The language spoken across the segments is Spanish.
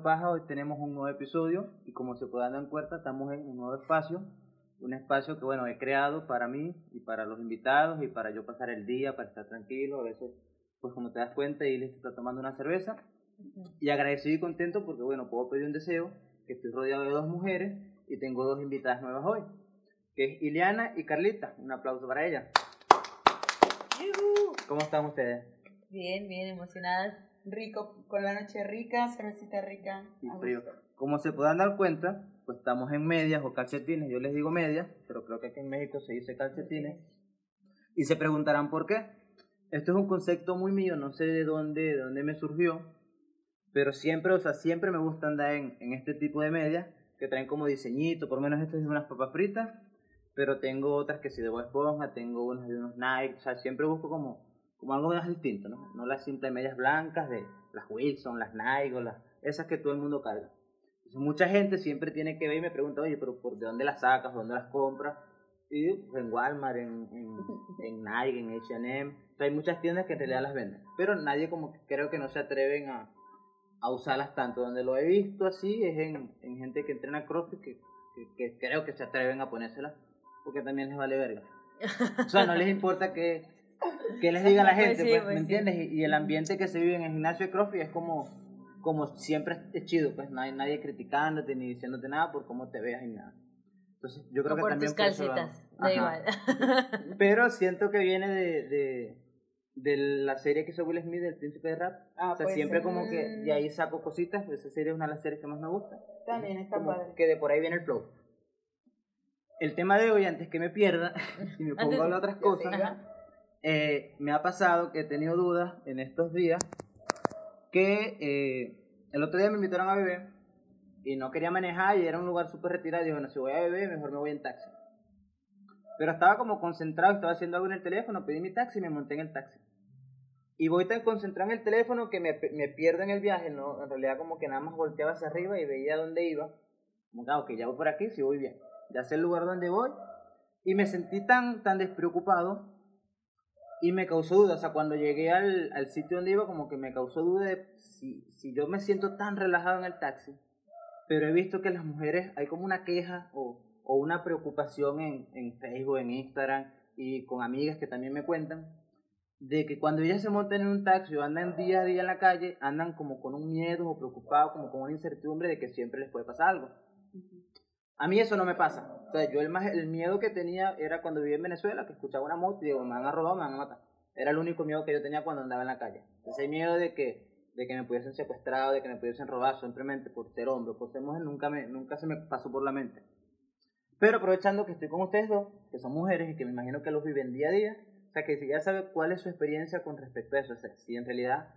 Hablando Paja, hoy tenemos un nuevo episodio y como se pueden dar cuenta estamos en un nuevo espacio, un espacio que bueno he creado para mí y para los invitados y para yo pasar el día, para estar tranquilo, a veces pues como te das cuenta y les está tomando una cerveza y agradecido y contento porque bueno puedo pedir un deseo, que estoy rodeado de dos mujeres y tengo dos invitadas nuevas hoy, que es Ileana y Carlita, un aplauso para ellas. ¿Cómo están ustedes? Bien, bien, emocionadas. Rico, con la noche rica, cervecita rica. y frío. Como se puedan dar cuenta, pues estamos en medias o calcetines, yo les digo medias, pero creo que aquí en México se dice calcetines. Y se preguntarán por qué. Esto es un concepto muy mío, no sé de dónde, de dónde me surgió, pero siempre, o sea, siempre me gusta andar en, en este tipo de medias que traen como diseñito, por lo menos esto es de unas papas fritas, pero tengo otras que sí de Bob Esponja, tengo unas de unos Nike, o sea, siempre busco como, como algo más distinto, ¿no? No las simples medias blancas de las Wilson, las Nike las, esas que todo el mundo carga. Entonces, mucha gente siempre tiene que ver y me pregunta, oye, pero ¿por de dónde las sacas? ¿Dónde las compras? Y pues, en Walmart, en, en, en Nike, en H&M. O sea, hay muchas tiendas que en realidad las venden. Pero nadie como que creo que no se atreven a, a usarlas tanto. Donde lo he visto así es en, en gente que entrena CrossFit que, que, que creo que se atreven a ponérselas porque también les vale verga. O sea, no les importa que, que les diga la Pues gente, sí, pues, pues ¿me sí. entiendes? Y, y el ambiente que se vive en el gimnasio de CrossFit es como, como siempre es chido, pues no hay nadie criticándote ni diciéndote nada por cómo te veas y nada. Entonces, yo creo O que por también tus por eso lo calcetas, da igual. Pero siento que viene de, de, de la serie que hizo Will Smith, El Príncipe de Rap. Ah, o sea, pues, siempre mm, como que de ahí saco cositas. Esa serie es una de las series que más me gusta. También está Como padre. que de por ahí viene el flow. El tema de hoy, antes que me pierda y me pongo a hablar otras cosas. Eh, me ha pasado que he tenido dudas en estos días que eh, el otro día me invitaron a beber y no quería manejar y era un lugar súper retirado y dije, bueno, si voy a beber, mejor me voy en taxi. Pero estaba como concentrado, estaba haciendo algo en el teléfono, pedí mi taxi y me monté en el taxi. Y voy tan concentrado en el teléfono que me, me pierdo en el viaje, ¿no? En realidad como que nada más volteaba hacia arriba y veía dónde iba. Como que, ah, ya voy por aquí, sí voy bien. Ya sé el lugar donde voy. Y me sentí tan, tan despreocupado y me causó duda. O sea, cuando llegué al, al sitio donde iba, como que me causó duda de si, si yo me siento tan relajado en el taxi. Pero he visto que las mujeres, hay como una queja o, o una preocupación en, en Facebook, en Instagram y con amigas que también me cuentan de que cuando ellas se montan en un taxi o andan día a día en la calle, andan como con un miedo o preocupados, como con una incertidumbre de que siempre les puede pasar algo. A mí eso no me pasa. O sea, yo el, más, el miedo que tenía era cuando vivía en Venezuela, que escuchaba una moto y digo, me van a robar, me van a matar. Era el único miedo que yo tenía cuando andaba en la calle. Ese miedo de que, de que me pudiesen secuestrar, de que me pudiesen robar simplemente por ser hombre, por ser mujer, nunca, me, nunca se me pasó por la mente. Pero aprovechando que estoy con ustedes dos, que son mujeres y que me imagino que los viven día a día, o sea, que si ya sabe cuál es su experiencia con respecto a eso, o sea, si en realidad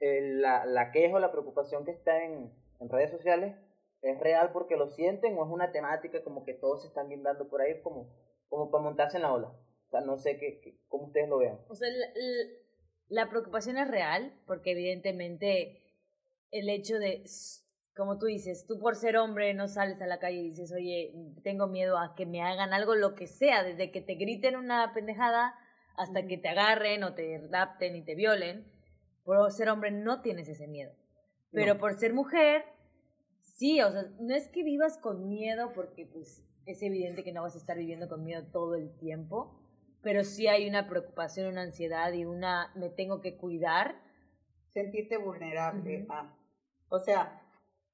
eh, la, la queja o la preocupación que está en, en redes sociales es real porque lo sienten o es una temática como que todos se están guindando por ahí como, como para montarse en la ola. O sea, no sé qué, qué- cómo ustedes lo vean. O sea, la, preocupación es real, porque evidentemente el hecho de, como tú dices, tú por ser hombre no sales a la calle y dices, oye, tengo miedo a que me hagan algo, lo que sea, desde que te griten una pendejada hasta que te agarren o te rapten y te violen. Por ser hombre no tienes ese miedo. Pero No. por ser mujer, sí, o sea, no es que vivas con miedo porque pues es evidente que no vas a estar viviendo con miedo todo el tiempo, pero sí hay una preocupación, una ansiedad y una me tengo que cuidar. Sentirte vulnerable. Ujú. a. O sea,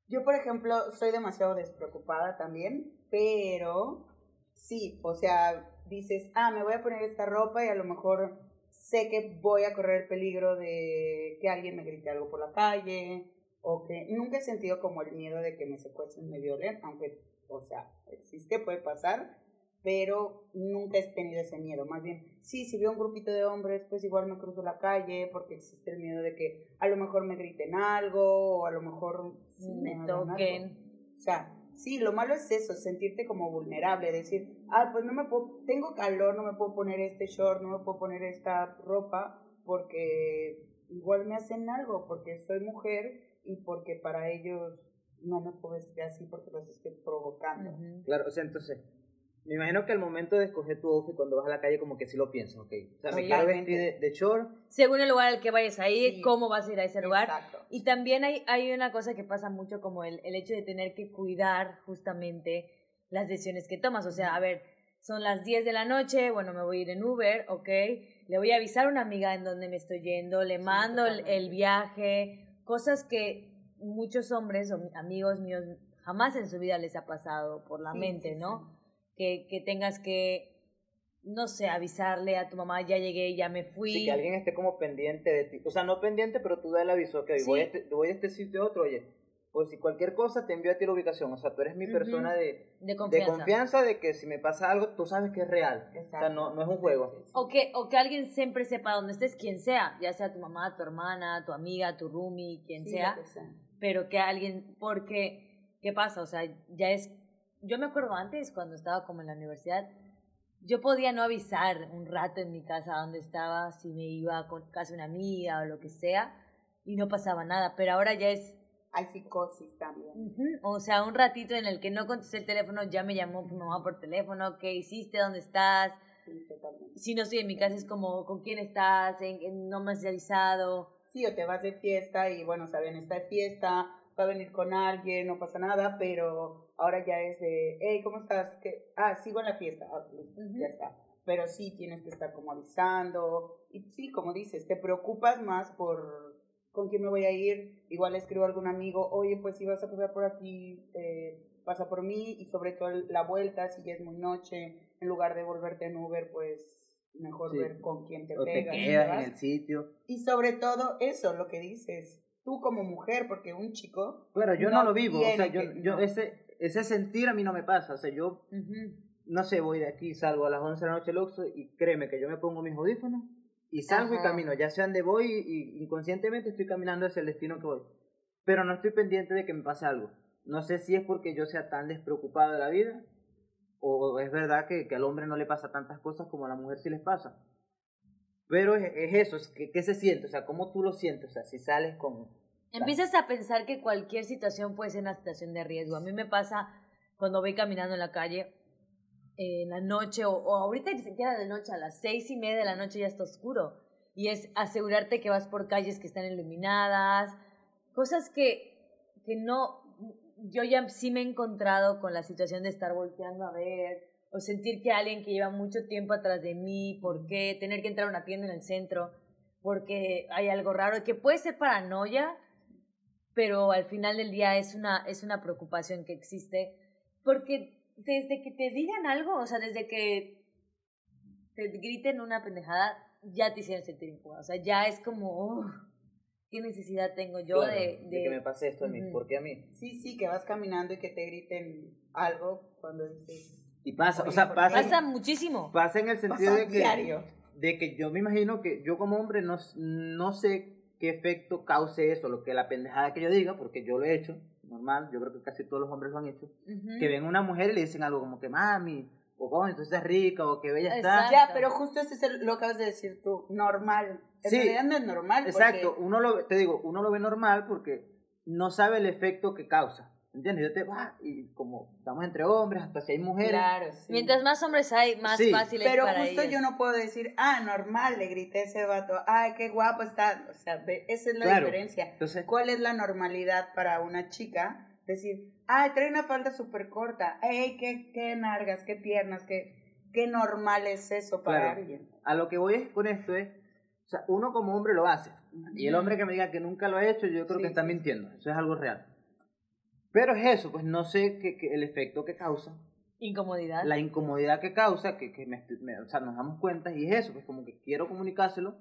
yo por ejemplo soy demasiado despreocupada también, pero sí, o sea, dices, ah, me voy a poner esta ropa y a lo mejor sé que voy a correr el peligro de que alguien me grite algo por la calle o que nunca he sentido como el miedo de que me secuestren, me violen, aunque, o sea, existe, puede pasar, pero nunca he tenido ese miedo. Más bien, sí, si veo un grupito de hombres, pues igual me cruzo la calle porque existe el miedo de que a lo mejor me griten algo o a lo mejor sí me algo. toquen. O sea, sí, lo malo es eso, sentirte como vulnerable, decir, ah, pues no me puedo, tengo calor, no me puedo poner este short, no me puedo poner esta ropa porque igual me hacen algo, porque soy mujer y porque para ellos no me puedo vestir así porque los estoy provocando. Ujú. Claro, o sea, entonces, Me imagino que al momento de escoger tu outfit cuando vas a la calle como que sí lo piensas, ok. O sea, me quiero vestir de, de short. Según el lugar al que vayas a ir, Sí. cómo vas a ir a ese lugar. Exacto. Y también hay, hay una cosa que pasa mucho como el, el hecho de tener que cuidar justamente las decisiones que tomas. O sea, a ver, son las 10 de la noche, bueno, me voy a ir en Uber, ok. Le voy a avisar a una amiga en dónde me estoy yendo, le Sí, mando el, totalmente. el viaje, cosas que muchos hombres o amigos míos jamás en su vida les ha pasado por la Sí, mente, sí, ¿no? sí. Que, que tengas que, no sé, avisarle a tu mamá, ya llegué, ya me fui. Sí, que alguien esté como pendiente de ti. O sea, no pendiente, pero tú da el aviso, ok, voy, a este, voy a este sitio a otro, oye. Pues si cualquier cosa te envío a ti la ubicación. O sea, tú eres mi persona de, de de confianza. confianza de que si me pasa algo, tú sabes que es real. O sea, no, no es un juego. Sí, sí. O que, o que alguien siempre sepa dónde estés, quien sea, ya sea tu mamá, tu hermana, tu amiga, tu roomie, quien Sí, sea, lo que sea. pero que alguien, porque, ¿qué pasa? O sea, ya es, yo me acuerdo antes, cuando estaba como en la universidad, yo podía no avisar un rato en mi casa dónde estaba, si me iba con casa una amiga o lo que sea, y no pasaba nada, pero ahora ya es, Hay psicosis también. ujú, o sea, un ratito en el que no contesté el teléfono, ya me llamó mi mamá por teléfono, ¿qué hiciste? ¿Dónde estás? Sí, totalmente. si no estoy en mi casa es como con quién estás, en, en- no me has avisado. Sí, o te vas de fiesta y bueno, saben, está de fiesta, va a venir con alguien, no pasa nada, pero ahora ya es de, hey, ¿cómo estás? ¿Qué? Ah, sigo en la fiesta, Ah, listo, Ujú. ya está. Pero sí tienes que estar como avisando y sí, como dices, te preocupas más por con quién me voy a ir, igual le escribo a algún amigo, oye, pues si vas a pasar por aquí, eh, pasa por mí y sobre todo la vuelta, si ya es muy noche, en lugar de volverte en Uber, pues mejor Sí. ver con quién te O te pegas. quedas ¿verdad? en el sitio. Y sobre todo eso, lo que dices, tú como mujer, porque un chico, Claro, yo no, No lo vivo. O sea, yo, que- yo no. ese, ese sentir a mí no me pasa. O sea, yo, no sé, voy de aquí, salgo a las 11 de la noche al Oxxo y créeme que yo me pongo mis audífonos y salgo y camino. Ya sé dónde voy y, y inconscientemente estoy caminando hacia el destino que voy. Pero no estoy pendiente de que me pase algo. No sé si es porque yo sea tan despreocupado de la vida o es verdad que, que al hombre no le pasa tantas cosas como a la mujer sí les pasa. Pero es, es eso, es que, ¿qué se siente? O sea, ¿cómo tú lo sientes? O sea, si sales con... Empiezas a pensar que cualquier situación puede ser una situación de riesgo. A mí me pasa cuando voy caminando en la calle en la noche o, o ahorita ni siquiera de noche, a las seis y media de la noche ya está oscuro. Y es asegurarte que vas por calles que están iluminadas, cosas que, que no, yo ya sí me he encontrado con la situación de estar volteando a ver o sentir que alguien que lleva mucho tiempo atrás de mí, ¿por qué? Tener que entrar a una tienda en el centro porque hay algo raro, que puede ser paranoia, pero al final del día es una, es una preocupación que existe, porque desde que te digan algo, o sea, desde que te griten una pendejada, ya te hicieron sentir incómoda, o sea, ya es como, "Uf, ¿qué necesidad tengo yo Claro, de, de que me pase esto a mí. ¿Por qué a mí? sí, sí, que vas caminando y que te griten algo cuando dices... Y pasa, o sea, ¿por pasa, Pasa muchísimo. pasa en el sentido Pasa de que, diario. de que yo me imagino que yo como hombre no, no sé qué efecto cause eso, lo que la pendejada que yo diga, porque yo lo he hecho, normal, yo creo que casi todos los hombres lo han hecho, que ven a una mujer y le dicen algo como que mami, o coño, tú estás rica, o que bella está. Ya, pero justo ese es el- lo que acabas de decir tú, normal. En Sí. realidad no es normal. porque- Exacto, uno lo, te digo, uno lo ve normal porque no sabe el efecto que causa. ¿Entiendes? Yo te va y como estamos entre hombres, hasta si hay mujeres. Claro, sí. Mientras más hombres hay, más Sí. fácil es Pero para justo ellos. yo no puedo decir, ah, normal, le grité a ese vato, ay, qué guapo está. O sea, ve, esa es la Claro. diferencia. Entonces, ¿Cuál es la normalidad para una chica? Decir, ay, trae una falda súper corta, ay, qué, qué nargas, qué piernas, qué, qué normal es eso para Claro. alguien. a lo que voy es con esto es, o sea, uno como hombre lo hace. Y el hombre que me diga que nunca lo ha hecho, yo creo Sí, que está sí, sí. mintiendo. Eso es algo real. Pero es eso, pues no sé qué, qué- el efecto que causa, Incomodidad. la incomodidad que causa, que, que me, me- o sea, nos damos cuenta, y es eso, pues como que quiero comunicárselo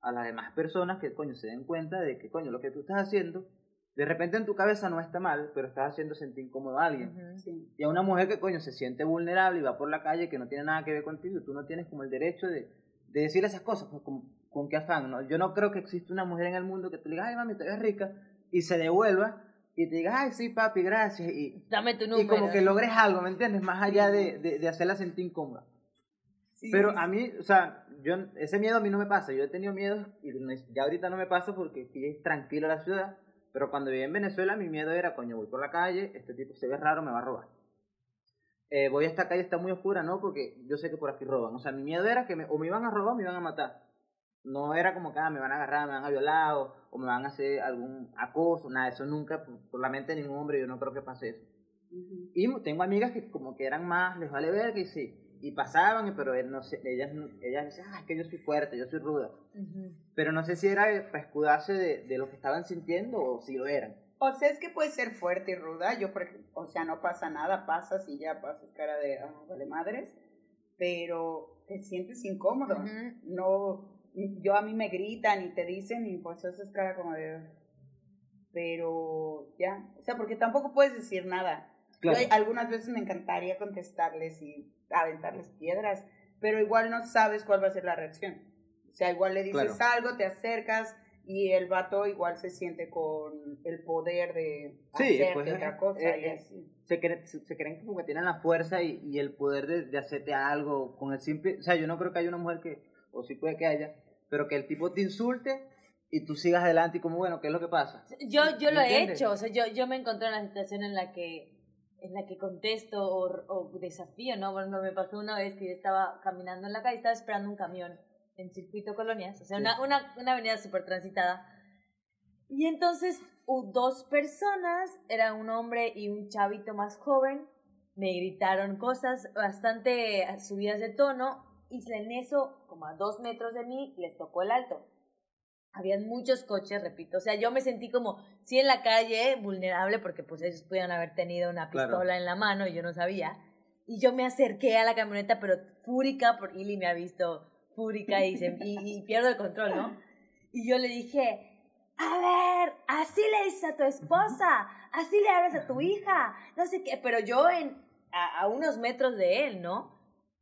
a las demás personas que, coño, se den cuenta de que, coño, lo que tú estás haciendo, de repente en tu cabeza no está mal, pero estás haciendo sentir incómodo a alguien. Ujú. Sí. Y a una mujer que, coño, se siente vulnerable y va por la calle que no tiene nada que ver contigo, tú no tienes como el derecho de, de decirle esas cosas, pues con, con qué afán, ¿no? Yo no creo que exista una mujer en el mundo que tú le digas, ay, mami, te ves rica, y se devuelva, y te diga, ay, sí, papi, gracias, y, Dame tu y número. como que logres algo, ¿me entiendes? Más allá de, de, de hacerla sentir incómoda. Sí, Pero sí, a mí, o sea, yo, ese miedo a mí no me pasa. Yo he tenido miedo y ya ahorita no me pasa porque aquí es tranquilo la ciudad. Pero cuando viví en Venezuela, mi miedo era, coño, voy por la calle, este tipo se ve raro, me va a robar. eh, voy a esta calle, está muy oscura, ¿no? Porque yo sé que por aquí roban. O sea, mi miedo era que me, o me iban a robar o me iban a matar. No era como que ah, me van a agarrar, me van a violar o, o me van a hacer algún acoso, nada, eso nunca, por, por la mente de ningún hombre, yo no creo que pase eso. Y tengo amigas que como que eran más, les vale ver que sí, y pasaban, pero él no sé, ellas, ellas decían, ah, es que yo soy fuerte, yo soy ruda. Pero no sé si era para escudarse de, de lo que estaban sintiendo o si lo eran. O sea, es que puede ser fuerte y ruda. Yo, por ejemplo, o sea, no pasa nada, pasas y ya pasas cara de, ah, vale madres. Pero te sientes incómodo. No, yo a mí me gritan y te dicen y pues eso es cara como de... Pero ya, o sea, porque tampoco puedes decir nada. Claro. Yo, algunas veces me encantaría contestarles y aventarles piedras, pero igual no sabes cuál va a ser la reacción. O sea, igual le dices algo, te acercas y el vato igual se siente con el poder de Sí, hacerte pues, otra cosa eh, y eh, así. se, creen, se, se creen como que tienen la fuerza y, y el poder de, de hacerte algo con el simple... O sea, yo no creo que haya una mujer que, o sí puede que haya, pero que el tipo te insulte y tú sigas adelante y como, bueno, ¿qué es lo que pasa? Yo, yo lo he ¿Entiendes? hecho, o sea, yo, yo me encontré en una situación en la que en la que contesto o, o desafío, ¿no? Bueno, me pasó una vez que yo estaba caminando en la calle, estaba esperando un camión en Circuito Colonias, o sea, Sí. una, una, una avenida súper transitada. Y entonces dos personas, era un hombre y un chavito más joven, me gritaron cosas bastante subidas de tono y en eso, como a dos metros de mí, les tocó el alto. Habían muchos coches, repito. O sea, yo me sentí como, sí en la calle, vulnerable, porque pues ellos pudieron haber tenido una Claro. pistola en la mano y yo no sabía. Y yo me acerqué a la camioneta, pero fúrica, porque Ili me ha visto fúrica y, se- y, y pierdo el control, ¿no? Y yo le dije, a ver, así le dices a tu esposa, así le hablas a tu hija, no sé qué, pero yo en, a, a unos metros de él, ¿no?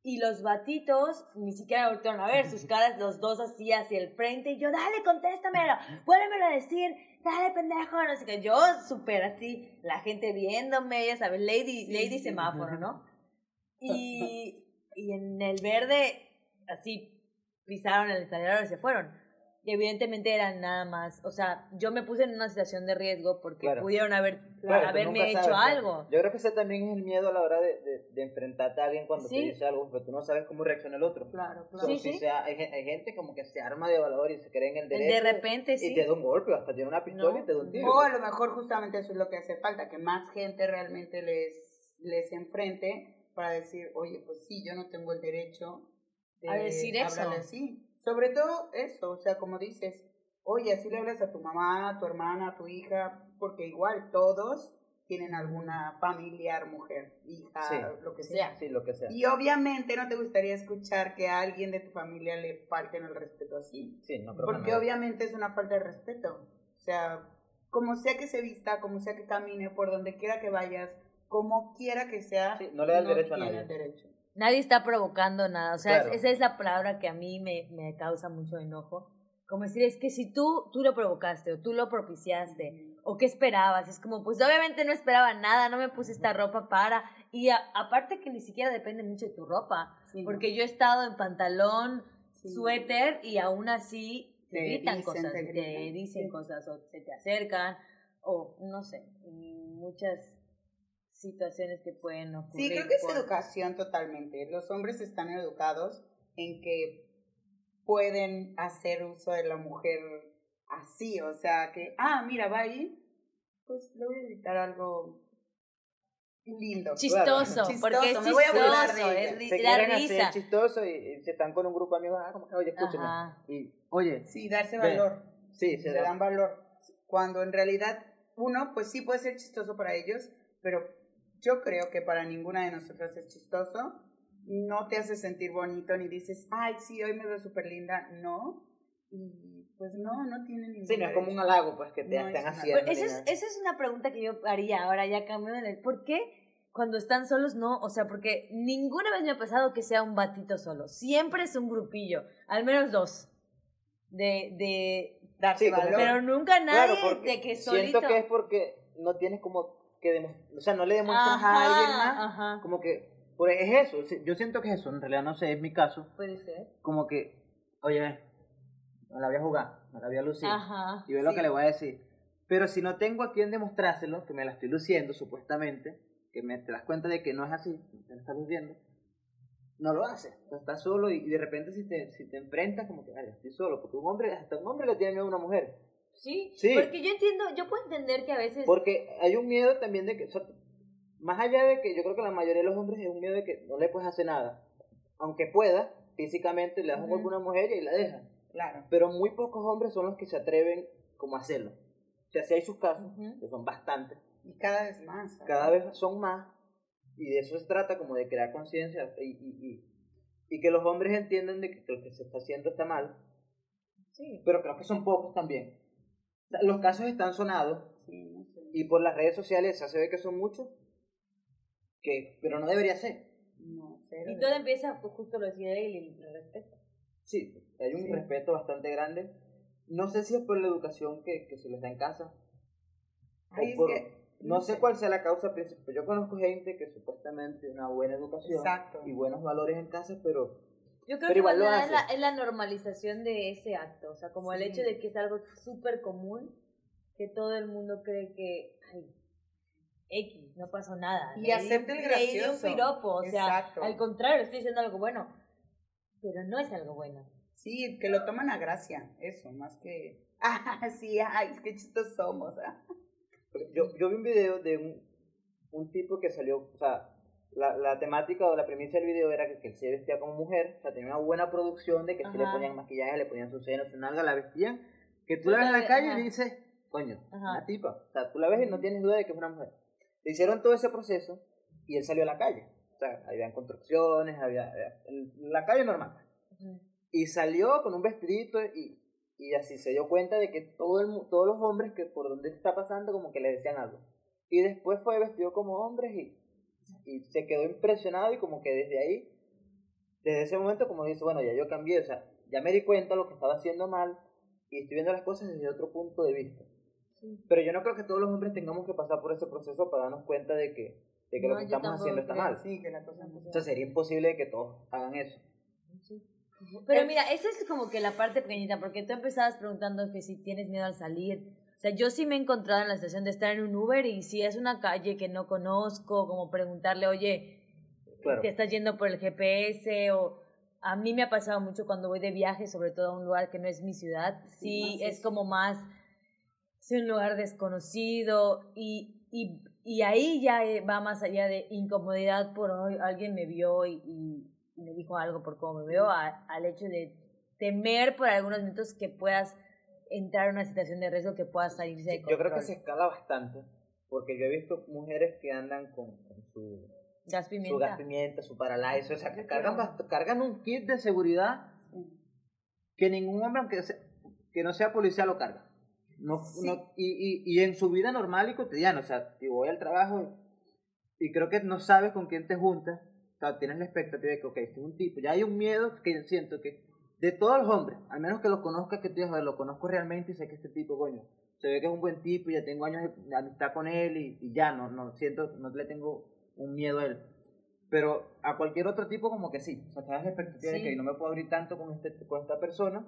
Y los batitos ni siquiera voltearon a ver, sus caras los dos así hacia el frente, y yo, dale, contéstamelo, vuélvemelo a decir, dale, pendejo, no sé qué, yo súper así, la gente viéndome, ya sabes, lady, Sí, lady sí. semáforo, ¿no? Y, y en el verde, así, pisaron el acelerador y se fueron. Y evidentemente eran nada más, o sea, yo me puse en una situación de riesgo porque Claro. pudieron haber, Claro, haberme hecho sabes, algo. Yo creo que ese también es el miedo a la hora de, de, de enfrentarte a alguien cuando Sí. te dice algo, pero tú no sabes cómo reacciona el otro. Claro, So, claro. Sí, si sí. sea- hay, gen- hay gente como que se arma de valor y se cree en el De derecho. repente, y sí. te da un golpe, hasta tiene una pistola No. y te da un tiro. O a lo mejor justamente eso es lo que hace falta, que más gente realmente les, les enfrente para decir, oye, pues sí, yo no tengo el derecho de A decir eso. hablarle así. Sobre todo eso, o sea, como dices, oye, así le hablas a tu mamá, a tu hermana, a tu hija, porque igual todos tienen alguna familiar, mujer, hija, Sí. lo que sea. Sí, lo que sea. Y obviamente no te gustaría escuchar que a alguien de tu familia le falten el respeto así. Sí, no Porque no. obviamente es una falta de respeto. O sea, como sea que se vista, como sea que camine, por donde quiera que vayas, como quiera que sea, Sí, no le da el derecho a nadie. el derecho. Nadie está provocando nada. O sea, Claro. esa es la palabra que a mí me, me causa mucho enojo. Como decir, es que si tú, tú lo provocaste o tú lo propiciaste o qué esperabas, es como, pues obviamente no esperaba nada, no me puse esta ropa para. Y a- aparte que ni siquiera depende mucho de tu ropa, Sí, porque yo he estado en pantalón, Sí. suéter y aún así te, Te gritan dicen, cosas, te dicen sí. cosas o se te acercan o no sé, y muchas situaciones que pueden ocurrir. Sí, creo que es por- educación totalmente. Los hombres están educados en que pueden hacer uso de la mujer así, o sea, que, ah, mira, va ahí, pues le voy a gritar algo lindo. Chistoso, Chistoso, porque es me voy a burlar de chistoso, es se quieren risa. hacer chistoso y, y se están con un grupo de amigos, ah, como que, oye, escúchame. Ajá. Y, oye, Sí, darse Ve. valor. sí, se le da. dan valor. Cuando en realidad uno, pues sí puede ser chistoso para ellos, pero yo creo que para ninguna de nosotras es chistoso. No te hace sentir bonito ni dices, ay, sí, hoy me veo súper linda. No. Y pues no, no tiene ningún Sí, no es como un halago, pues, que te No es están un haciendo. Esa es, esa es una pregunta que yo haría ahora ya cambiando de ¿por qué cuando están solos no? O sea, porque ninguna vez me ha pasado que sea un batito solo. Siempre es un grupillo, al menos dos. De, de Darse Sí, valor. pero nunca nadie Claro, de que solito. siento que es porque no tienes como que o sea, no le demuestras a alguien más, Ajá, como que, pues es eso, yo siento que es eso, en realidad no sé, es mi caso, puede ser. como que, oye, me la voy a jugar, me la voy a lucir, Ajá. y ve lo que le voy a decir. Pero si no tengo a quien demostrárselo, que me la estoy luciendo supuestamente, que me, te das cuenta de que no es así, te lo estás viviendo, no lo haces. O sea, estás solo y, y de repente si te, si te enfrentas como que, "Ay, estoy solo, porque un hombre, hasta un hombre le tiene miedo a una mujer. Sí, Sí. porque yo entiendo, yo puedo entender que a veces... Porque hay un miedo también de que, o sea, más allá de que yo creo que la mayoría de los hombres es un miedo de que no le puedes hacer nada. Aunque pueda, físicamente le das un golpe a una mujer y la dejas. Claro. Pero muy pocos hombres son los que se atreven como a hacerlo. O sea, sí hay sus casos, que son bastantes. Y cada vez más. ¿sabes? Cada vez son más. Y de eso se trata, como de crear conciencia y, y, y, y que los hombres entiendan de que lo que se está haciendo está mal. Sí. Pero creo que son pocos también. Los casos están sonados Sí, y por las redes sociales ya se ve que son muchos, que, pero no debería ser. No. Y todo empieza, pues justo lo decía él, el respeto. Sí, hay un Sí. respeto bastante grande. No sé si es por la educación que, que se les da en casa. o Ay, es por- que- no sé cuál sea la causa principal. Yo conozco gente que supuestamente una buena educación Exacto. y buenos valores en casa, pero Yo creo Pero que igual lo nada es la, hace. es la normalización de ese acto, o sea, como el hecho de que es algo súper común, que todo el mundo cree que, ay, X, no pasó nada. Y Le di- hacerte el gracioso. un piropo, o sea, Exacto. al contrario, estoy diciendo algo bueno, pero no es algo bueno. Sí, que lo toman a gracia, eso, más que. Ah, sí, ay, qué chistos somos. ah. yo, yo vi un video de un, un tipo que salió, o sea, la, la temática o la premisa del video era que, que él se vestía como mujer, o sea, tenía una buena producción de que sí le ponían maquillaje, le ponían sus senos, su nalga, la vestían, que tú la ves en la calle ajá. y dices, coño, Ajá. una tipa, o sea, tú la ves y no tienes duda de que es una mujer. Le hicieron todo ese proceso y él salió a la calle, o sea, habían construcciones, había, había- la calle normal. Y salió con un vestidito y, y así se dio cuenta de que todo el, todos los hombres que por donde está pasando como que le decían algo. Y después fue vestido como hombres y, y se quedó impresionado y como que desde ahí, desde ese momento como dice, bueno, ya yo cambié, o sea, ya me di cuenta de lo que estaba haciendo mal y estoy viendo las cosas desde otro punto de vista. Sí. Pero yo no creo que todos los hombres tengamos que pasar por ese proceso para darnos cuenta de que, de que No, lo que estamos haciendo está mal. Sí, que la cosa no O sea, sería imposible que todos hagan eso. Pero mira, esa es como que la parte pequeñita, porque tú empezabas preguntando que si tienes miedo al salir. O sea, yo sí me he encontrado en la situación de estar en un Uber y si es una calle que no conozco, como preguntarle, oye, Claro. te estás yendo por el GPS o a mí me ha pasado mucho cuando voy de viaje, sobre todo a un lugar que no es mi ciudad, sí, es eso. como más, es un lugar desconocido y, y, y ahí ya eh, va más allá de incomodidad por "Ay, alguien me vio y, y me dijo algo por cómo me veo, a- al hecho de temer por algunos minutos que puedas entrar en una situación de riesgo que puedas salirse de Sí, yo creo que control. se escala bastante, porque yo he visto mujeres que andan con, con su, Gas su gas pimienta, su paralyzer, o sea, que Yo cargan, cargan un kit de seguridad que ningún hombre, aunque sea- que no sea policía, lo carga. No, Sí. no- y, y, y en su vida normal y cotidiana, o sea, si voy al trabajo y, y creo que no sabes con quién te juntas, o sea, tienes la expectativa de que, ok, este es un tipo, ya hay un miedo que yo siento que de todos los hombres, al menos que lo conozcas, que "Joder, lo conozco realmente y sé que este tipo, coño, se ve que es un buen tipo y ya tengo años de- amistad con él y, y ya, no, no siento, no le tengo un miedo a él. Pero a cualquier otro tipo como que sí, o sea, te das la expectativa de Sí. que no me puedo abrir tanto con, este, con esta persona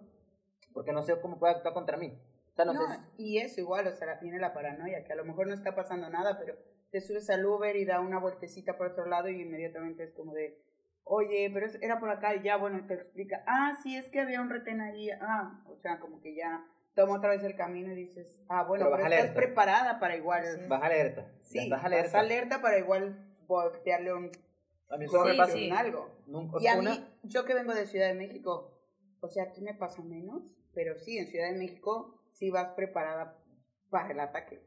porque no sé cómo puede actuar contra mí. O sea, no, No, sé. y eso igual, o sea, la- viene la paranoia, que a lo mejor no está pasando nada, pero te subes al Uber y da una vueltecita por otro lado y inmediatamente es como de, oye, pero era por acá y ya, bueno, te explica, ah, sí, es que había un retén ahí, ah, o sea, como que ya toma otra vez el camino y dices, ah, bueno, Pero estás alerta. preparada para igual, Sí. Vas alerta. sí, vas alerta. alerta para igual voltearle un A mí Sí, solo me pasa sí. algo. nunca- Y a mí, una- yo que vengo de Ciudad de México, o sea, aquí me pasa menos, pero sí, en Ciudad de México sí vas preparada para el ataque.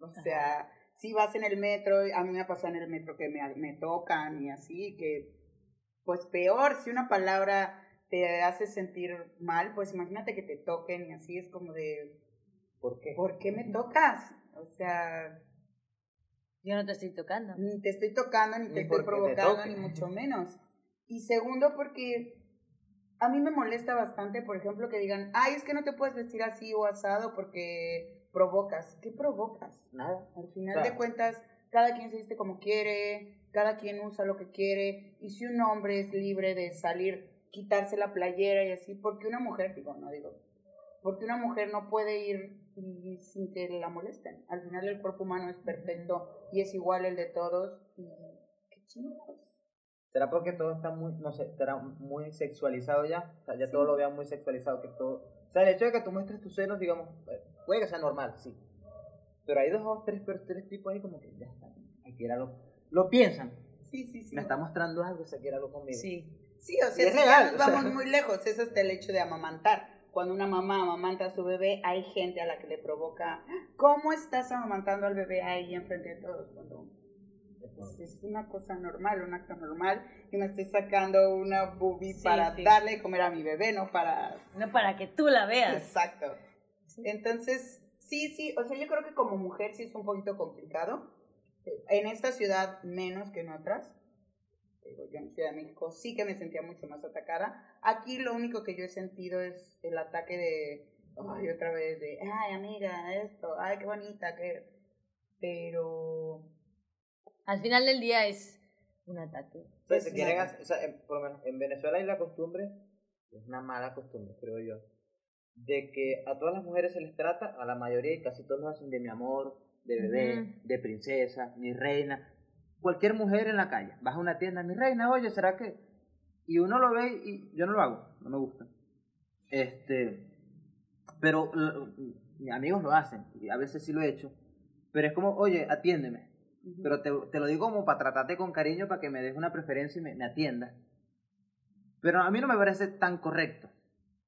O sea, si vas en el metro, a mí me ha pasado en el metro que me, me tocan y así, que pues peor, si una palabra te hace sentir mal, pues imagínate que te toquen y así es como de, ¿Por qué? ¿por qué me tocas? O sea, Yo no te estoy tocando. ni te estoy tocando, ni te estoy te provocando, ni mucho menos. Y segundo, porque a mí me molesta bastante, por ejemplo, que digan, ay, es que no te puedes vestir así o asado porque provocas. ¿Qué provocas? Nada. Al final Claro. de cuentas, cada quien se viste como quiere, cada quien usa lo que quiere, y si un hombre es libre de salir, quitarse la playera y así, porque una mujer, digo, no digo, porque una mujer no puede ir y sin que la molesten. Al final el cuerpo humano es perfecto y es igual el de todos y qué chingados. ¿Será porque todo está muy, no sé, estará muy sexualizado ya? O sea, ya todo lo vean muy sexualizado, que todo... O sea, el hecho de que tú muestres tus senos, digamos, eh, puede que sea normal, sí. Pero hay dos o tres, tres tipos ahí como que ya está, hay que ir a lo... Lo piensan, Sí, sí, sí. me está mostrando algo, se quiere algo conmigo. Sí. Sí, o sea, es si ya real, nos o sea. vamos muy lejos, es hasta el hecho de amamantar. Cuando una mamá amamanta a su bebé, hay gente a la que le provoca, ¿cómo estás amamantando al bebé ahí enfrente de todos? Cuando es una cosa normal, un acto normal, y me estoy sacando una boobie Sí, para sí. darle de comer a mi bebé, no para... No para que tú la veas. Exacto. Entonces, sí, sí, o sea, yo creo que como mujer sí es un poquito complicado. En esta ciudad menos que en otras. Digo, yo en Ciudad de México sí que me sentía mucho más atacada. Aquí lo único que yo he sentido es el ataque de, ay, otra vez, de, ay, amiga, esto, ay, qué bonita, que... Pero... Al final del día es un ataque. O sea, Es se quieren una- hacer- o sea, en, por lo menos en Venezuela hay la costumbre, es una mala costumbre, creo yo, de que a todas las mujeres se les trata, a la mayoría y casi todos hacen de mi amor, de bebé, de princesa, mi reina. Cualquier mujer en la calle, vas a una tienda, mi reina, oye, ¿será que? Y uno lo ve y yo no lo hago, no me gusta. Este, pero mis amigos lo hacen, y a veces sí lo he hecho, pero es como, oye, atiéndeme. Pero te, te lo digo como para tratarte con cariño, para que me des una preferencia y me, me atiendas. Pero a mí no me parece tan correcto.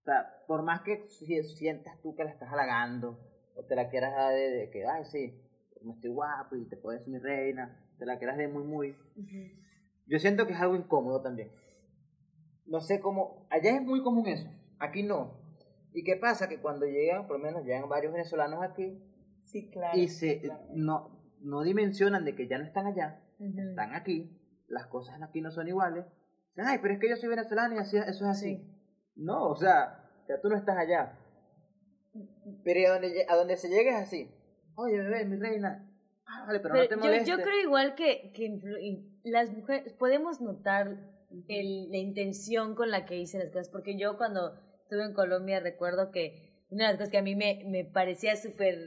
O sea, por más que si- sientas tú que la estás halagando, o te la quieras dar de, de que, ay, sí, me estoy guapo y te puedo decir mi reina, te la quieras de muy, muy. Yo siento que es algo incómodo también. No sé cómo. Allá es muy común eso, aquí no. ¿Y qué pasa? Que cuando llegan, por lo menos llegan varios venezolanos aquí, Sí, claro. y se claro. no, no dimensionan de que ya no están allá, están aquí, las cosas aquí no son iguales. Dicen, ay, pero es que yo soy venezolano y así, eso es así. Sí. No, o sea, ya tú no estás allá. Pero ¿y a donde, a donde se llegue es así. Oye, bebé, mi reina. Ah, vale, pero, no te yo, molestes. yo creo igual que, que las mujeres podemos notar el- la intención con la que hice las cosas, porque yo cuando estuve en Colombia recuerdo que una de las cosas que a mí me, me parecía súper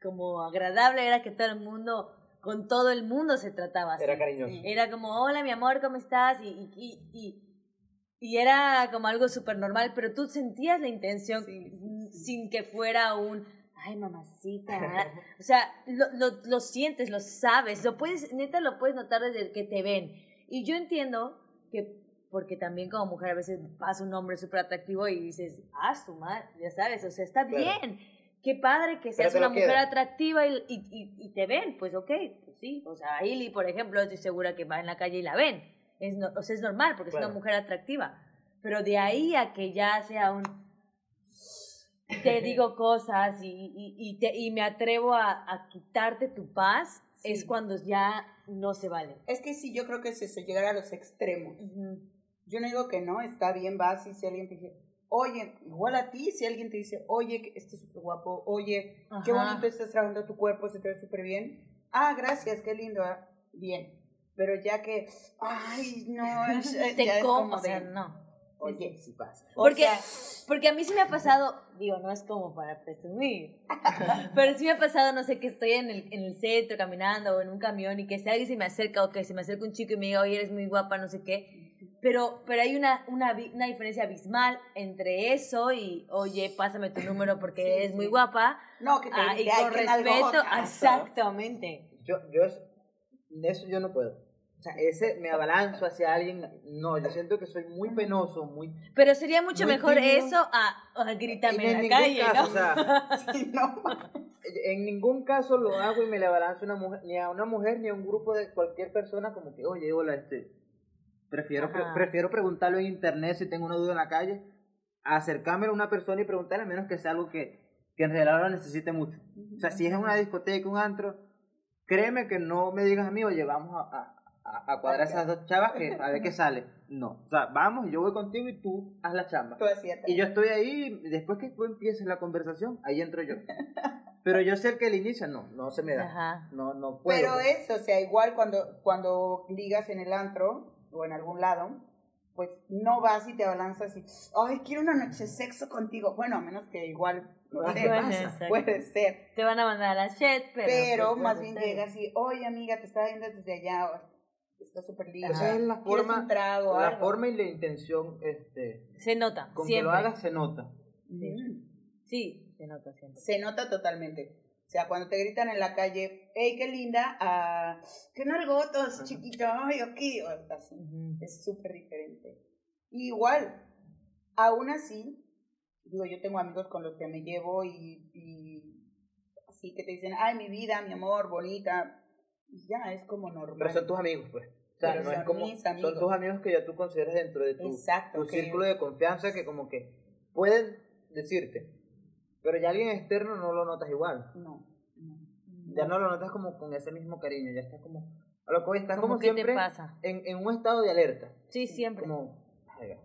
como agradable era que todo el mundo, con todo el mundo se trataba así. Era cariñoso. Era como, hola mi amor, ¿cómo estás? Y, y, y, y, y era como algo súper normal, pero tú sentías la intención Sí, sí, sí. sin que fuera un, ay mamacita. ah". o sea, lo, lo, lo sientes, lo sabes, lo puedes, neta lo puedes notar desde el que te ven. Y yo entiendo que, porque también como mujer a veces pasa un hombre súper atractivo y dices, ah, su madre, ya sabes, o sea, está Claro. bien. Qué padre que seas una mujer queda. atractiva y, y, y, y te ven, pues ok, pues sí. O sea, a Ili, por ejemplo, estoy segura que va en la calle y la ven. Es, no- o sea, es normal porque es una mujer atractiva. Pero de ahí a que ya sea un... Te digo cosas y, y, y, te, y me atrevo a, a quitarte tu paz, Sí. es cuando ya no se vale. Es que sí, yo creo que es eso, llegar a los extremos. Yo no digo que no, está bien, vas y si alguien te dice, oye, igual a ti, si alguien te dice, oye, que estás súper guapo, oye, qué bonito estás trabajando tu cuerpo, se te ve súper bien. Ah, gracias, qué lindo, ah, bien. Pero ya que, ay, no, es- Te ya es como, o sea, no. Oye, Sí pasa. o Porque, sea, porque a mí sí me ha pasado, digo, no es como para presumir, pero sí me ha pasado, no sé, que estoy en el, en el centro caminando o en un camión y que si alguien se me acerca o que se me acerca un chico y me diga, oye, eres muy guapa, no sé qué. Pero, pero hay una, una, una diferencia abismal entre eso y, oye, pásame tu número porque Sí, eres sí. muy guapa. no, que te Ah, y diga, "Ay, con respeto, nalgotas". exactamente. Yo, yo de eso yo no puedo. O sea, ese me abalanzo hacia alguien. No, yo siento que soy muy penoso, muy. Pero sería mucho mejor tímido. eso a, a gritarme en en, la calle, caso, ¿no? o sea, Sí, no. en ningún caso lo hago y me le abalanzo una mujer, ni a una mujer ni a un grupo de cualquier persona como que, oye, hola, este. Prefiero, pre- prefiero preguntarlo en internet si tengo una duda en la calle, acercarme a una persona y preguntarle a menos que sea algo que, que en realidad lo necesite mucho. O sea, si es en una discoteca, un antro, créeme que no me digas a mí, oye, vamos a, a, a- a cuadrar esas dos chavas que a ver qué sale. No, o sea, vamos, yo voy contigo y tú haz la chamba. Tú Y yo estoy ahí, después que tú empieces la conversación, ahí entro yo. Pero yo sé el que el inicia, no, no se me da. Ajá. No, no puedo. Pero eso, o sea, igual cuando, cuando ligas en el antro o en algún lado, pues no vas y te abalanzas y, ay, quiero una noche de sexo contigo. Bueno, a menos que igual No Ah, sé, ¿qué Bueno, puede ser. Te van a mandar a la chat, pero... Pero pues, más bien ser. llega así, oye amiga, te estaba viendo desde allá, está súper linda. Esa es la ¿Quieres forma, un trago, la algo? forma y la intención este, Se nota, con siempre. que lo hagas se nota. Ujú. Sí, se nota siempre. Se nota totalmente. O sea, cuando te gritan en la calle, hey, qué linda, ah, qué nalgotos, chiquito, ay, aquí, o así. Es súper diferente. Igual, aún así, digo, yo tengo amigos con los que me llevo y, y así que te dicen, ay, mi vida, mi amor, bonita. Y ya, es como normal. Pero son tus amigos, pues. Sea, Pero no es como. Son tus amigos que ya tú consideras dentro de tu, Exacto, tu círculo de confianza que, como que pueden decirte. Pero ya alguien externo no lo notas igual. No, no. Ya no lo notas como con ese mismo cariño. Ya estás como. A lo que voy, estás ¿Cómo como te siempre pasa? en, en un estado de alerta. Sí, siempre. Como. "Ay,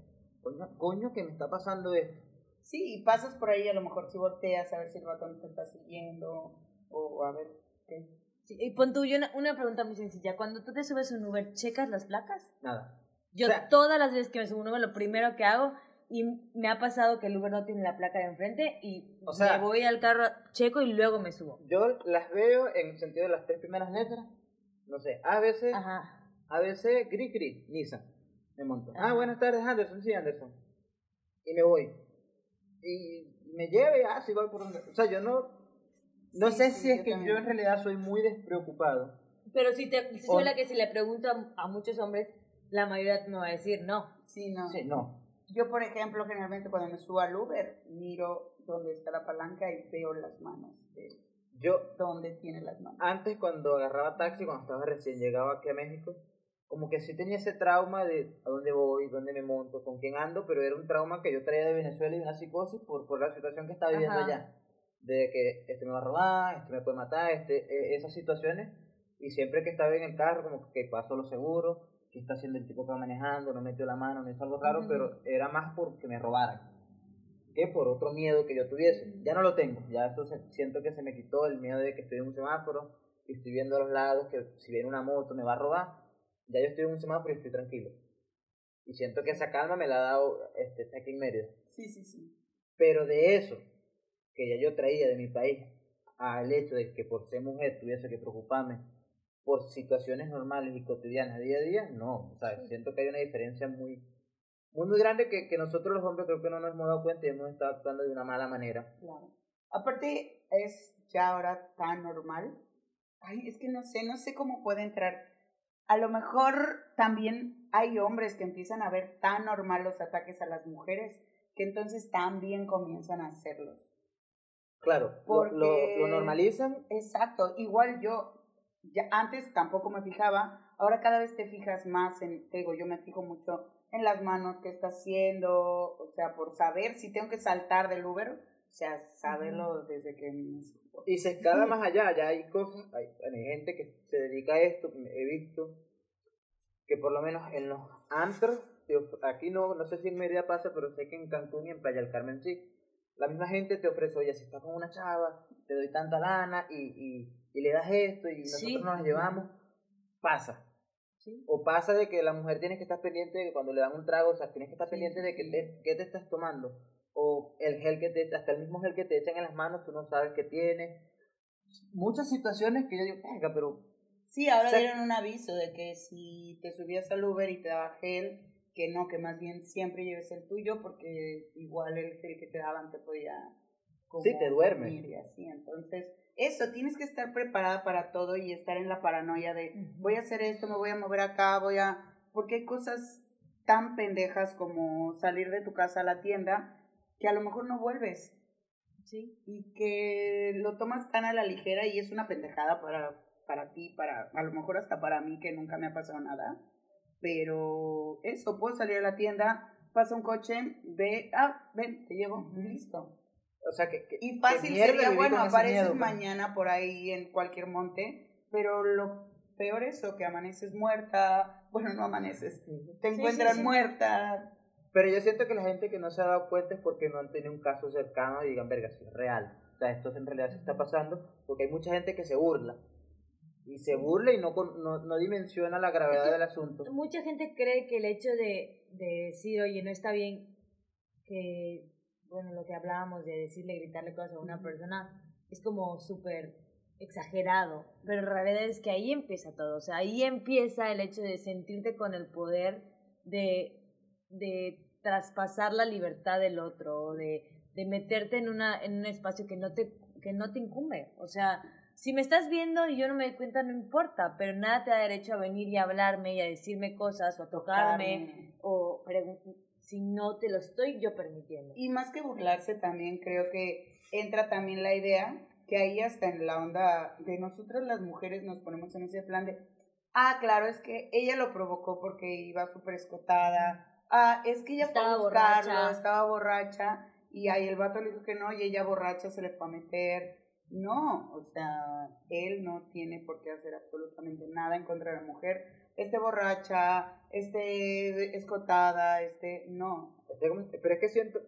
Coño, coño, que me está pasando esto. Sí, y pasas por ahí, a lo mejor si volteas a ver si el ratón te está siguiendo o a ver qué. Sí, y pon tú, yo una, una pregunta muy sencilla. Cuando tú te subes un Uber, ¿checas las placas? Nada. Yo O sea- todas las veces que me subo un Uber, lo primero que hago, y me ha pasado que el Uber no tiene la placa de enfrente, y O sea- me voy al carro, checo y luego me subo. Yo las veo en el sentido de las tres primeras letras. No sé, a veces. Ajá. A veces, gris, gris, Nissan. Me monto. Ah, buenas tardes, Anderson. Sí, Anderson. Y me voy. Y me lleve, ah, sí, voy por donde. O sea, yo no. No Sí, sé sí, si es yo que también. yo en realidad soy muy despreocupado. Pero si te soy la que si le pregunto a, a muchos hombres, la mayoría me va a decir no. Sí, no. Sí, no. Yo, por ejemplo, generalmente cuando me subo al Uber, miro dónde está la palanca y veo las manos de Yo, dónde tiene las manos. antes, cuando agarraba taxi, cuando estaba recién llegado aquí a México, como que sí tenía ese trauma de a dónde voy, dónde me monto, con quién ando, pero era un trauma que yo traía de Venezuela y de una psicosis por, por la situación que estaba viviendo Ajá. allá. De que este me va a robar, este me puede matar, este, eh, esas situaciones. Y siempre que estaba en el carro, como que paso lo seguro, que está haciendo el tipo que va manejando, no metió la mano, no hizo algo raro, pero era más porque me robaran que por otro miedo que yo tuviese. Ya no lo tengo, ya esto se- siento que se me quitó el miedo de que estoy en un semáforo y estoy viendo a los lados que si viene una moto me va a robar. Ya yo estoy en un semáforo y estoy tranquilo. Y siento que esa calma me la ha dado este, aquí en Mérida. Sí, sí, sí. Pero de eso, que ya yo traía de mi país, al hecho de que por ser mujer tuviese que preocuparme por situaciones normales y cotidianas día a día, no. O sea, siento que hay una diferencia muy, muy, muy grande que, que nosotros los hombres creo que no nos hemos dado cuenta y hemos estado actuando de una mala manera. Claro. Aparte, es ya ahora tan normal. Ay, es que no sé, no sé cómo puede entrar. A lo mejor también hay hombres que empiezan a ver tan normal los ataques a las mujeres que entonces también comienzan a hacerlos. Claro, lo- Porque- lo, lo normalizan. Exacto, igual yo ya antes tampoco me fijaba, ahora cada vez te fijas más en, te digo, yo me fijo mucho en las manos que está haciendo, o sea, por saber si tengo que saltar del Uber, o sea, saberlo desde que. Y se escala más allá, ya hay cosas, hay, hay gente que se dedica a esto, he visto que por lo menos en los antros, aquí no, no sé si en Mérida pasa, pero sé que en Cancún y en Playa del Carmen sí, la misma gente te ofrece, oye, si estás con una chava, te doy tanta lana y, y, y le das esto y nosotros Sí. nos la llevamos, pasa. Sí. O pasa de que la mujer tiene que estar pendiente de que cuando le dan un trago, o sea, tienes que estar pendiente de que te, qué te estás tomando. O el gel que te, hasta el mismo gel que te echan en las manos, tú no sabes qué tiene. Muchas situaciones que yo digo, venga, pero Sí, ahora O sea- dieron un aviso de que si te subías al Uber y te daba gel, que no, que más bien siempre lleves el tuyo porque igual el gel que te daban te podía... como Sí, te duerme. y así. Entonces, eso, tienes que estar preparada para todo y estar en la paranoia de voy a hacer esto, me voy a mover acá, voy a... Porque hay cosas tan pendejas como salir de tu casa a la tienda que a lo mejor no vuelves Sí. y que lo tomas tan a la ligera y es una pendejada para, para ti, para a lo mejor hasta para mí que nunca me ha pasado nada. Pero eso, puedo salir a la tienda, pasa un coche, ve, ah, ven, te llevo, listo. o sea, que, que- Y que fácil mierda sería, bueno, apareces miedo, mañana por ahí en cualquier monte, pero lo peor es eso, que amaneces muerta, bueno, no amaneces, te Sí, encuentran sí, sí. muerta. Pero yo siento que la gente que no se ha dado cuenta es porque no han tenido un caso cercano y digan, verga, si es real. O sea, esto en realidad se está pasando porque hay mucha gente que se burla. Y se burla y no, con- no, no dimensiona la gravedad Es que- del asunto. Mucha gente cree que el hecho de, de decir, oye, no está bien que bueno, lo que hablábamos de decirle, gritarle cosas a una persona, es como súper exagerado, pero la realidad es que ahí empieza todo, o sea, ahí empieza el hecho de sentirte con el poder de, de traspasar la libertad del otro, de, de meterte en, una, en un espacio que no, te, que no te incumbe, o sea, si me estás viendo y yo no me doy cuenta, no importa, pero nada te da derecho a venir y a hablarme y a decirme cosas o a tocarme o si no te lo estoy yo permitiendo. Y más que burlarse también creo que entra también la idea que ahí hasta en la onda de nosotras las mujeres nos ponemos en ese plan de, ah, claro, es que ella lo provocó porque iba súper escotada, ah, es que ella estaba fue a buscarlo, estaba borracha, y ahí el vato le dijo que no, y ella borracha se le fue a meter. No, o sea, él no tiene por qué hacer absolutamente nada en contra de la mujer. Esté borracha, esté escotada, este, no. Pero es que siento,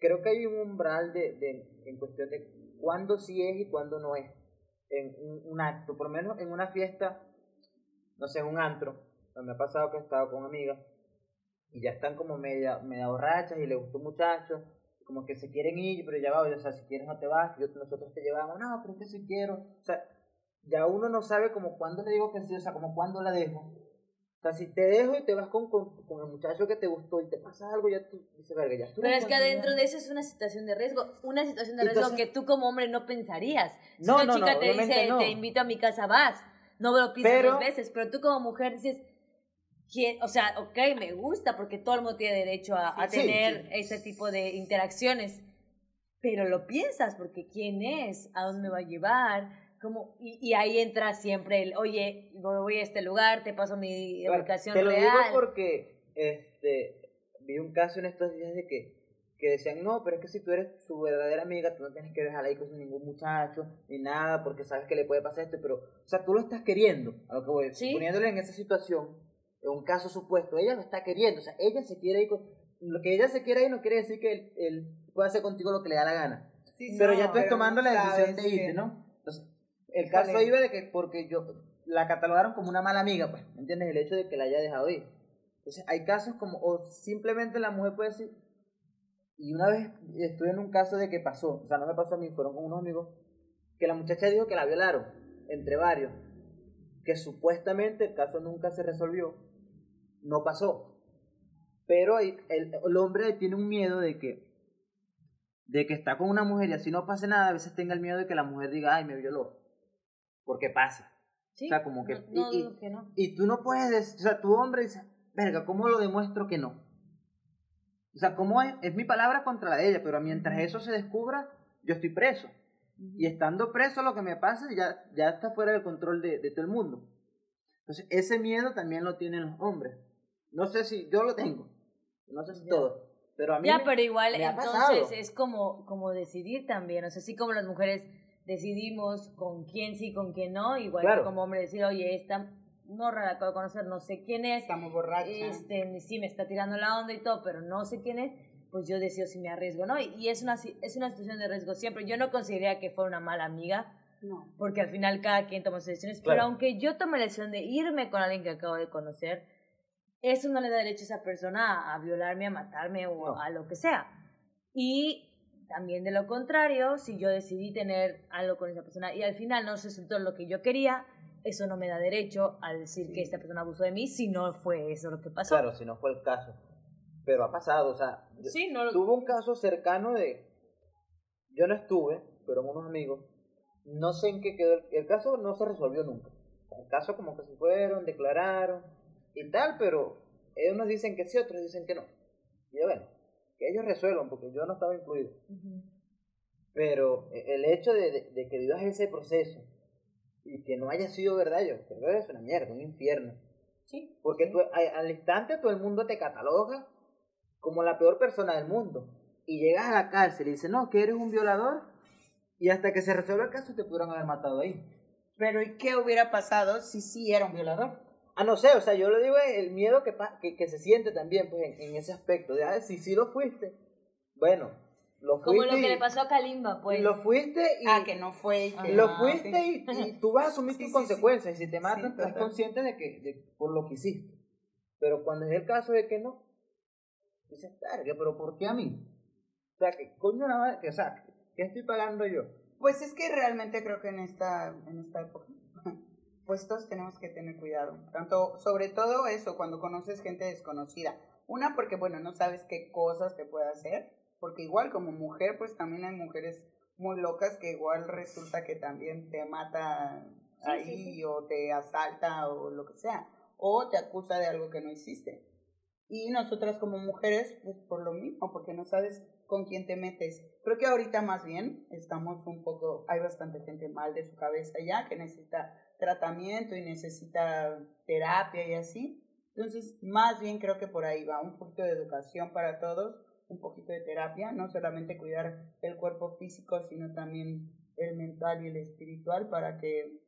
creo que hay un umbral de, de en cuestión de cuándo sí es y cuándo no es. En un, acto, por lo menos en una fiesta, no sé, en un antro. Me ha pasado que he estado con amigas y ya están como media, media borrachas y le gustó un muchacho como que se quieren ir, pero ya va, o sea, si quieres no te vas, yo, nosotros te llevamos, no, pero es que si quiero, o sea, ya uno no sabe como cuándo le digo que sí, o sea, como cuándo la dejo. O sea, si te dejo y te vas con, con, el muchacho que te gustó y te pasa algo, ya tú dices, verga, ya Pero es que adentro de eso es una situación de riesgo, una situación de riesgo que tú como hombre no pensarías. Si no, una chica te dice, te invito a mi casa, vas, no me lo piensas dos veces, pero tú como mujer dices, o sea, ok, me gusta porque todo el mundo tiene derecho a, tener ese tipo de interacciones, pero lo piensas porque quién es, a dónde me va a llevar, como, y, ahí entra siempre el, oye, voy a este lugar, te paso mi ubicación real. Te lo digo porque este, vi un caso en estos días de que, que decían, no, pero es que si tú eres su verdadera amiga, tú no tienes que dejar ahí con ningún muchacho, ni nada, porque sabes que le puede pasar esto, pero, o sea, tú lo estás queriendo, a lo que voy, poniéndole en esa situación, un caso supuesto, ella lo está queriendo, o sea, ella se quiere ir con, lo que ella se quiere ir no quiere decir que él, él pueda hacer contigo lo que le da la gana. pero ya tú estás tomando la decisión de irte, ¿no? Entonces, el caso iba de que porque yo la catalogaron como una mala amiga, pues, ¿me entiendes? El hecho de que la haya dejado ir. Entonces, hay casos como, o simplemente la mujer puede decir, y una vez estuve en un caso de que pasó, o sea, no me pasó a mí, fueron con unos amigos, que la muchacha dijo que la violaron, entre varios, que supuestamente el caso nunca se resolvió, no pasó. Pero el, el, hombre tiene un miedo de que, de que está con una mujer y así no pase nada, a veces tenga el miedo de que la mujer diga, ay, me violó. Porque pasa. O sea, como que... y, tú no puedes decir, o sea, tu hombre dice, verga, ¿cómo lo demuestro que no? O sea, ¿cómo es? Es mi palabra contra la de ella, pero mientras eso se descubra, yo estoy preso. Y estando preso, lo que me pasa ya, ya está fuera del control de, de todo el mundo. Entonces, ese miedo también lo tienen los hombres. No sé si yo lo tengo, no sé si todo, pero a mí Ya, pero igual entonces es como, como decidir también, o sea, así como las mujeres decidimos con quién sí, con quién no, igual como hombre decir, oye, esta morra la acabo de conocer, no sé quién es. Estamos borrachos. Este, sí, me está tirando la onda y todo, pero no sé quién es, pues yo decido si me arriesgo, ¿no? Y, es, una, es una situación de riesgo siempre. Yo no consideraría que fuera una mala amiga, no. porque al final cada quien toma sus decisiones, pero aunque yo tome la decisión de irme con alguien que acabo de conocer, eso no le da derecho a esa persona a violarme, a matarme o a lo que sea. Y también de lo contrario, si yo decidí tener algo con esa persona y al final no resultó lo que yo quería, eso no me da derecho a decir que esta persona abusó de mí si no fue eso lo que pasó. Claro, si no fue el caso. Pero ha pasado, o sea, sí, no tuvo un caso cercano de... Yo no estuve, pero unos amigos. No sé en qué quedó. El, caso no se resolvió nunca. El caso como que se fueron, declararon y tal, pero unos dicen que sí, otros dicen que no. Y bueno, que ellos resuelvan, porque yo no estaba incluido. Pero e, el hecho de, de, que vivas ese proceso y que no haya sido verdad, yo creo que es una mierda, un infierno. Sí. Porque Tú, al instante todo el mundo te cataloga como la peor persona del mundo. Y llegas a la cárcel y dices, no, que eres un violador. Y hasta que se resuelva el caso te pudieron haber matado ahí. Pero ¿y qué hubiera pasado si sí era un violador? Ah, no sé, o sea, yo lo digo el miedo que, que, que se siente también pues, en, ese aspecto. De, ah, si sí lo fuiste, bueno, lo fuiste. Como lo que le pasó a Kalimba, pues. Lo fuiste y. Ah, que no fue. lo fuiste y, tú vas a asumir tus consecuencias. Y si te matan, estás consciente de que de, por lo que hiciste. Pero cuando es el caso de que no, dices, pero ¿por qué a mí? O sea, que coño nada, que, o sea, ¿qué estoy pagando yo? Pues es que realmente creo que en esta, en esta época, pues todos tenemos que tener cuidado. Tanto, sobre todo eso, cuando conoces gente desconocida. Una, porque bueno, no sabes qué cosas te puede hacer. Porque igual como mujer, pues también hay mujeres muy locas que igual resulta que también te mata Sí, ahí sí, sí. o te asalta o lo que sea. O te acusa de algo que no hiciste. Y nosotras como mujeres, pues por lo mismo, porque no sabes con quién te metes. Creo que ahorita más bien estamos un poco, hay bastante gente mal de su cabeza ya que necesita tratamiento y necesita terapia y así. Entonces, más bien creo que por ahí va un poquito de educación para todos, un poquito de terapia, no solamente cuidar el cuerpo físico, sino también el mental y el espiritual para que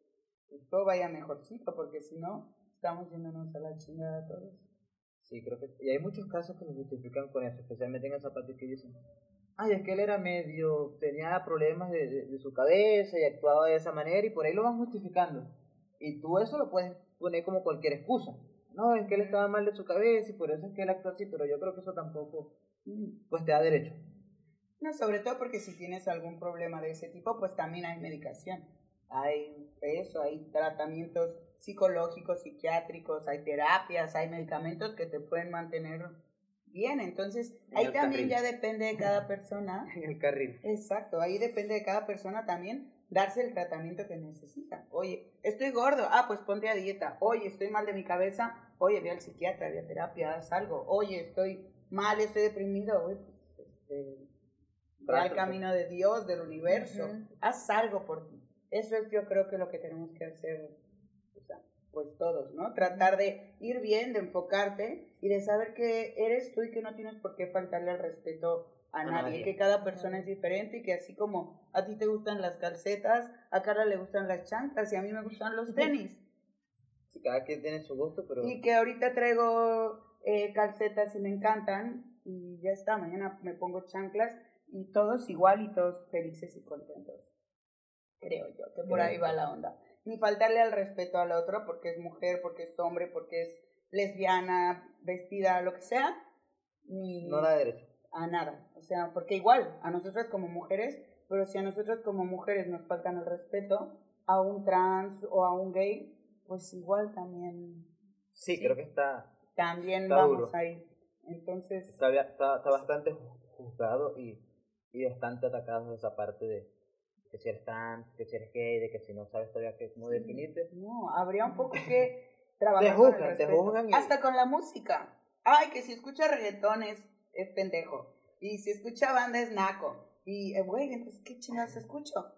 pues, todo vaya mejorcito, porque si no, estamos yéndonos a la chingada todos. Sí, creo que... Y hay muchos casos que lo justifican con eso, especialmente en esa parte que dicen, ay, es que él era medio, tenía problemas de, de, de su cabeza y actuaba de esa manera y por ahí lo van justificando. Y tú eso lo puedes poner como cualquier excusa. No, es que él estaba mal de su cabeza y por eso es que él actúa así, pero yo creo que eso tampoco, Mm. pues te da derecho. No, sobre todo porque si tienes algún problema de ese tipo, pues también hay medicación. Hay eso, hay tratamientos psicológicos, psiquiátricos, hay terapias, hay medicamentos que te pueden mantener bien. Entonces, En ahí también carril. ya depende de cada persona. En el carril. Exacto, ahí depende de cada persona también darse el tratamiento que necesita. Oye, estoy gordo, ah, pues ponte a dieta. Oye, estoy mal de mi cabeza, oye, ve al psiquiatra, ve a terapia, haz algo. Oye, estoy mal, estoy deprimido, oye, pues, este, ve al camino de Dios, del universo, haz algo por ti. Eso es yo creo que lo que tenemos que hacer, o sea, pues todos, ¿no? Tratar de ir bien, de enfocarte y de saber que eres tú y que no tienes por qué faltarle al respeto a, A nadie, nadie. que cada persona es diferente y que así como a ti te gustan las calcetas, a Carla le gustan las chanclas y a mí me gustan los tenis. Sí, cada quien tiene su gusto, pero... Y que ahorita traigo eh, calcetas y me encantan y ya está, mañana me pongo chanclas y todos igual y todos felices y contentos. Creo yo, que por ahí va la onda. Ni faltarle al respeto al otro porque es mujer, porque es hombre, porque es lesbiana, vestida, lo que sea, ni No da derecho. A nada. O sea, porque igual, a nosotras como mujeres, pero si a nosotras como mujeres nos faltan el respeto, a un trans o a un gay, pues igual también, Sí, creo que está, también Está vamos duro. ahí. Entonces, está, está, está bastante ju- juzgado y, y bastante atacado esa parte de que si eres trans, que si eres gay, de que si no sabes todavía cómo definirte. no, habría un poco que trabajar Te con el juzgan, te juzgan y- Hasta con la música. Ay, que si escucha reggaetón es, pendejo. Y si escucha banda es naco. Y, eh, güey, entonces, ¿qué chingados escucho?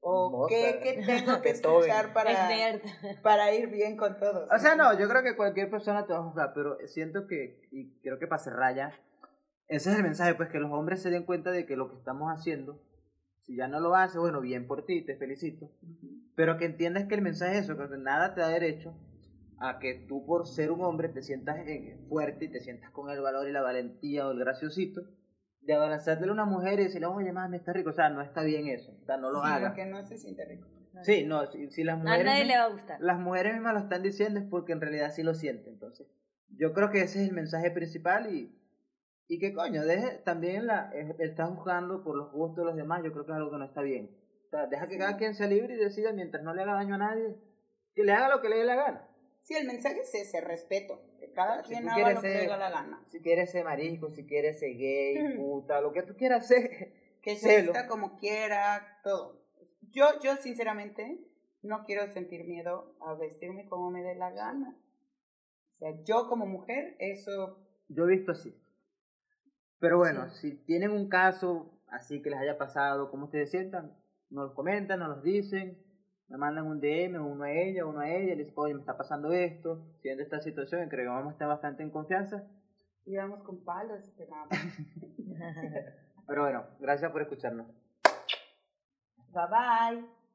¿O qué, qué tengo que escuchar para, para ir bien con todos? O sea, no, yo creo que cualquier persona te va a juzgar, pero siento que, y creo que para cerrar ya, ese es el mensaje, pues que los hombres se den cuenta de que lo que estamos haciendo, si ya no lo haces, bueno, bien por ti, te felicito, Ujú. pero que entiendas que el mensaje es eso, que nada te da derecho a que tú por ser un hombre te sientas eh, fuerte y te sientas con el valor y la valentía o el graciosito de abrazarle a una mujer y decirle, oye, mami, está rico, o sea, no está bien eso, o sea, no lo Sí, hagas. porque no se siente rico. Sí, no, si, si las A mujeres... nadie no- le va a gustar. las mujeres mismas lo están diciendo es porque en realidad sí lo sienten. Entonces, yo creo que ese es el mensaje principal y, y que coño, deje también la, eh, está juzgando por los gustos de los demás, yo creo que es algo que no está bien. O sea, deja que cada quien sea libre y decida mientras no le haga daño a nadie, que le haga lo que le dé la gana. Sí, el mensaje es ese, respeto. Que cada Si quien haga lo que le la gana. Si quieres ser marisco, si quieres ser gay, Mm. puta, lo que tú quieras ser. Que se vista como quiera, todo. Yo, yo sinceramente, no quiero sentir miedo a vestirme como me dé la gana. O sea, yo como mujer, eso Yo he visto así. Pero bueno, Sí. si tienen un caso así que les haya pasado, ¿cómo ustedes sientan? Nos lo comentan, nos los dicen, me mandan un DM, uno a ella, uno a ella, y les dicen, oye, me está pasando esto, siendo esta situación, y creo que vamos a estar bastante en confianza. íbamos con palos y pegamos. Pero bueno, gracias por escucharnos. bye bye.